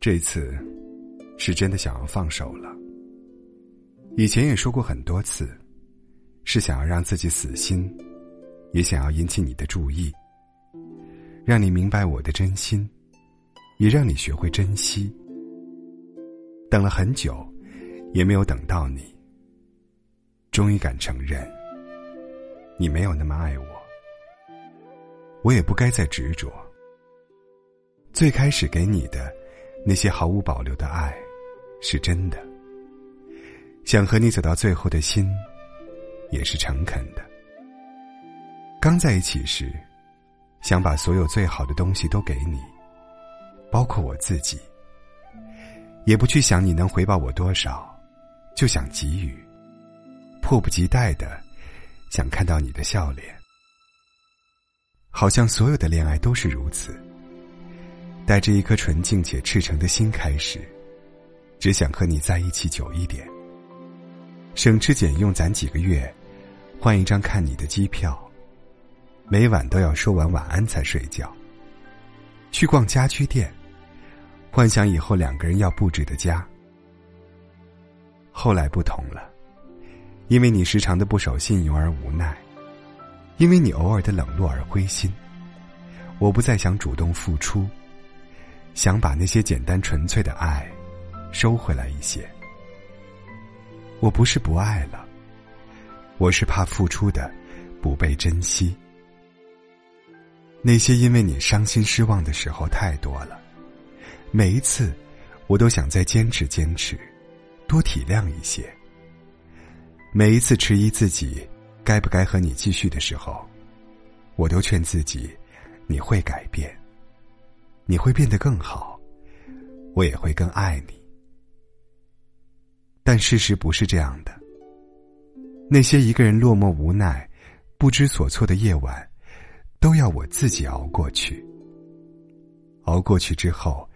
这次是真的想要放手了。以前也说过很多次，是想要让自己死心，也想要引起你的注意，让你明白我的真心，也让你学会珍惜。等了很久，也没有等到你。终于敢承认，你没有那么爱我，我也不该再执着。最开始给你的那些毫无保留的爱，是真的。想和你走到最后的心，也是诚恳的。刚在一起时，想把所有最好的东西都给你，包括我自己。也不去想你能回报我多少，就想给予，迫不及待的想看到你的笑脸。好像所有的恋爱都是如此，带着一颗纯净且赤诚的心开始，只想和你在一起久一点，省吃俭用攒几个月，换一张看你的机票，每晚都要说完晚安才睡觉，去逛家居店。幻想以后两个人要布置的家。后来不同了，因为你时常的不守信用而无奈，因为你偶尔的冷落而灰心，我不再想主动付出，想把那些简单纯粹的爱收回来一些。我不是不爱了，我是怕付出的不被珍惜。那些因为你伤心失望的时候太多了。每一次，我都想再坚持坚持，多体谅一些。每一次迟疑自己该不该和你继续的时候，我都劝自己，你会改变，你会变得更好，我也会更爱你。但事实不是这样的。那些一个人落寞无奈、不知所措的夜晚，都要我自己熬过去。熬过去之后。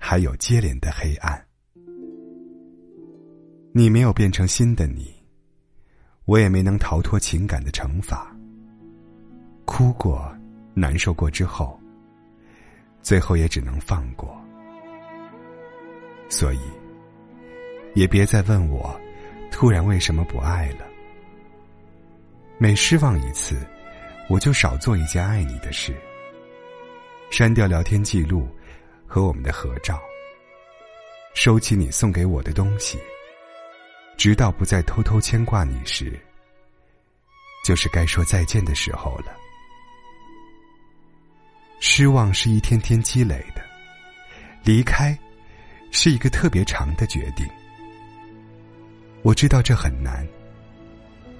还有接连的黑暗，你没有变成新的你，我也没能逃脱情感的惩罚。哭过，难受过之后，最后也只能放过。所以，也别再问我，突然为什么不爱了。每失望一次，我就少做一件爱你的事，删掉聊天记录。和我们的合照，收起你送给我的东西，直到不再偷偷牵挂你时，就是该说再见的时候了。失望是一天天积累的，离开是一个特别长的决定。我知道这很难，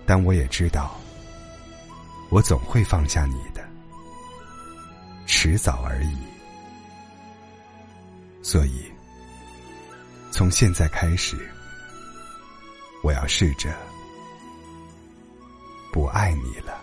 但我也知道，我总会放下你的，迟早而已。所以，从现在开始，我要试着不爱你了。